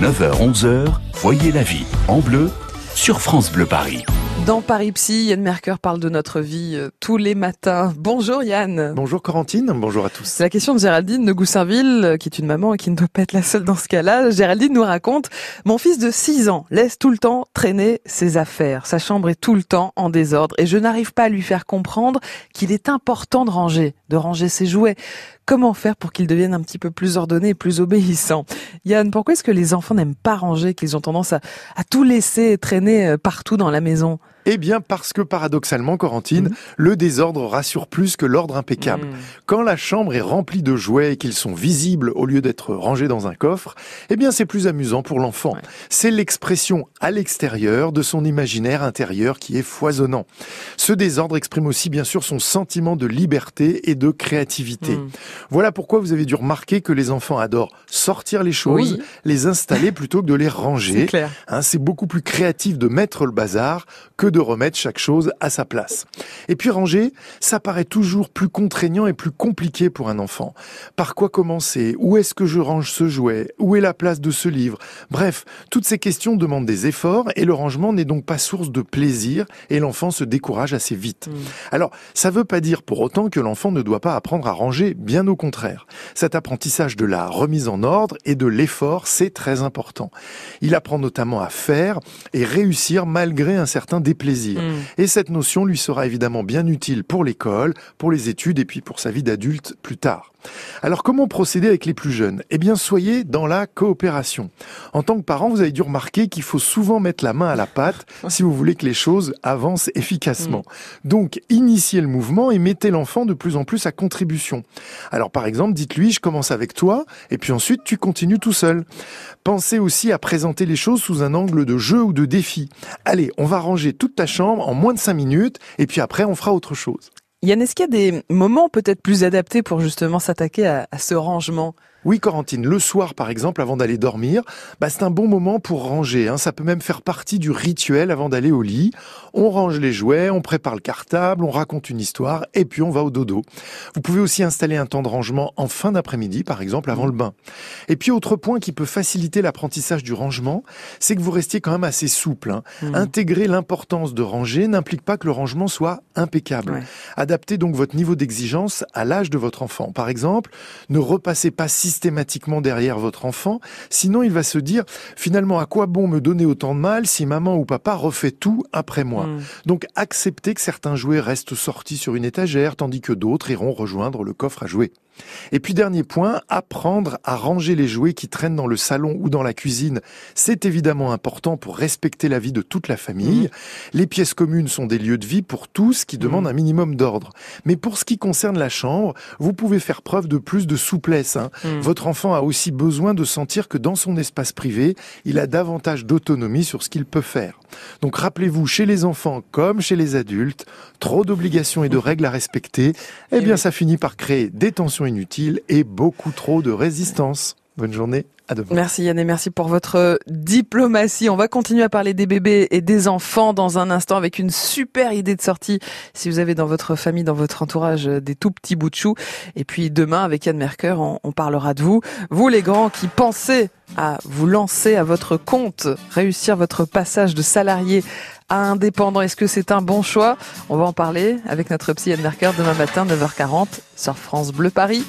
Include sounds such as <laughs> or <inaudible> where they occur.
9h-11h, voyez la vie en bleu sur France Bleu Paris. Dans Paris Psy, Yann Merker parle de notre vie euh, tous les matins. Bonjour Yann. Bonjour Corentine, bonjour à tous. C'est la question de Géraldine de Goussainville, euh, qui est une maman et qui ne doit pas être la seule dans ce cas-là. Géraldine nous raconte « Mon fils de 6 ans laisse tout le temps traîner ses affaires. Sa chambre est tout le temps en désordre et je n'arrive pas à lui faire comprendre qu'il est important de ranger, de ranger ses jouets. Comment faire pour qu'ils deviennent un petit peu plus ordonnés et plus obéissants. Yann, pourquoi est-ce que les enfants n'aiment pas ranger, qu'ils ont tendance à, à tout laisser traîner euh, partout dans la maison? Eh bien, parce que paradoxalement, Corentine, mhm. le désordre rassure plus que l'ordre impeccable. Mhm. Quand la chambre est remplie de jouets et qu'ils sont visibles au lieu d'être rangés dans un coffre, eh bien, c'est plus amusant pour l'enfant. C'est l'expression à l'extérieur de son imaginaire intérieur qui est foisonnant. Ce désordre exprime aussi, bien sûr, son sentiment de liberté et de créativité. Mhm. Voilà pourquoi vous avez dû remarquer que les enfants adorent sortir les choses, les installer plutôt que de les <laughs> ranger. Hein, c'est beaucoup plus créatif de mettre le bazar que de remettre chaque chose à sa place. Et puis ranger, ça paraît toujours plus contraignant et plus compliqué pour un enfant. Par quoi commencer? Où est-ce que je range ce jouet? Où est la place de ce livre? Bref, toutes ces questions demandent des efforts et le rangement n'est donc pas source de plaisir et l'enfant se décourage assez vite. Hmm. Alors, ça veut pas dire pour autant que l'enfant ne doit pas apprendre à ranger, bien au contraire. Cet apprentissage de la remise en ordre et de l'effort, c'est très important. Il apprend notamment à faire et réussir malgré un certain déplaisir Mm. Et cette notion lui sera évidemment bien utile pour l'école, pour les études et puis pour sa vie d'adulte plus tard. Alors comment procéder avec les plus jeunes? Eh bien soyez dans la coopération. En tant que parent, vous avez dû remarquer qu'il faut souvent mettre la main à la pâte <laughs> si vous voulez que les choses avancent efficacement. Mm. Donc initiez le mouvement et mettez l'enfant de plus en plus à contribution. Alors par exemple, dites-lui je commence avec toi et puis ensuite tu continues tout seul. Pensez aussi à présenter les choses sous un angle de jeu ou de défi. Allez, on va ranger toute ta chambre en moins de 5 minutes et puis après on fera autre chose. Yann, est-ce qu'il y a des moments peut-être plus adaptés pour justement s'attaquer à, à, ce rangement? Oui, Corentine, le soir par exemple, avant d'aller dormir, bah, c'est un bon moment pour ranger. Hein. Ça peut même faire partie du rituel avant d'aller au lit. On range les jouets, on prépare le cartable, on raconte une histoire et puis on va au dodo. Vous pouvez aussi installer un temps de rangement en fin d'après-midi, par exemple avant le bain. Et puis autre point qui peut faciliter l'apprentissage du rangement, c'est que vous restiez quand même assez souple. Hein. Mmh. Intégrer l'importance de ranger n'implique pas que le rangement soit impeccable. Adaptez donc votre niveau d'exigence à l'âge de votre enfant. Par exemple, ne repassez pas si systématiquement derrière votre enfant, sinon il va se dire finalement à quoi bon me donner autant de mal si maman ou papa refait tout après moi. Hmm. Donc acceptez que certains jouets restent sortis sur une étagère tandis que d'autres iront rejoindre le coffre à jouets. Et puis dernier point, apprendre à ranger les jouets qui traînent dans le salon ou dans la cuisine. C'est évidemment important pour respecter la vie de toute la famille. Mmh. Les pièces communes sont des lieux de vie pour tous qui demandent mmh. un minimum d'ordre. Mais pour ce qui concerne la chambre, vous pouvez faire preuve de plus de souplesse. Hein. Mmh. Votre enfant a aussi besoin de sentir que dans son espace privé, il a davantage d'autonomie sur ce qu'il peut faire. Donc rappelez-vous, chez les enfants comme chez les adultes, trop d'obligations et de règles à respecter, eh, eh bien ça finit par créer des tensions inutile et beaucoup trop de résistance. Bonne journée. À demain. Merci Yann et merci pour votre diplomatie. On va continuer à parler des bébés et des enfants dans un instant avec une super idée de sortie si vous avez dans votre famille, dans votre entourage des tout petits bouts de chou. Et puis demain avec Yann Merker, on, on parlera de vous. Vous les grands qui pensez à vous lancer à votre compte, réussir votre passage de salarié à indépendant. Est-ce que c'est un bon choix? On va en parler avec notre psy Yann Merker demain matin 9h40 sur France Bleu Paris.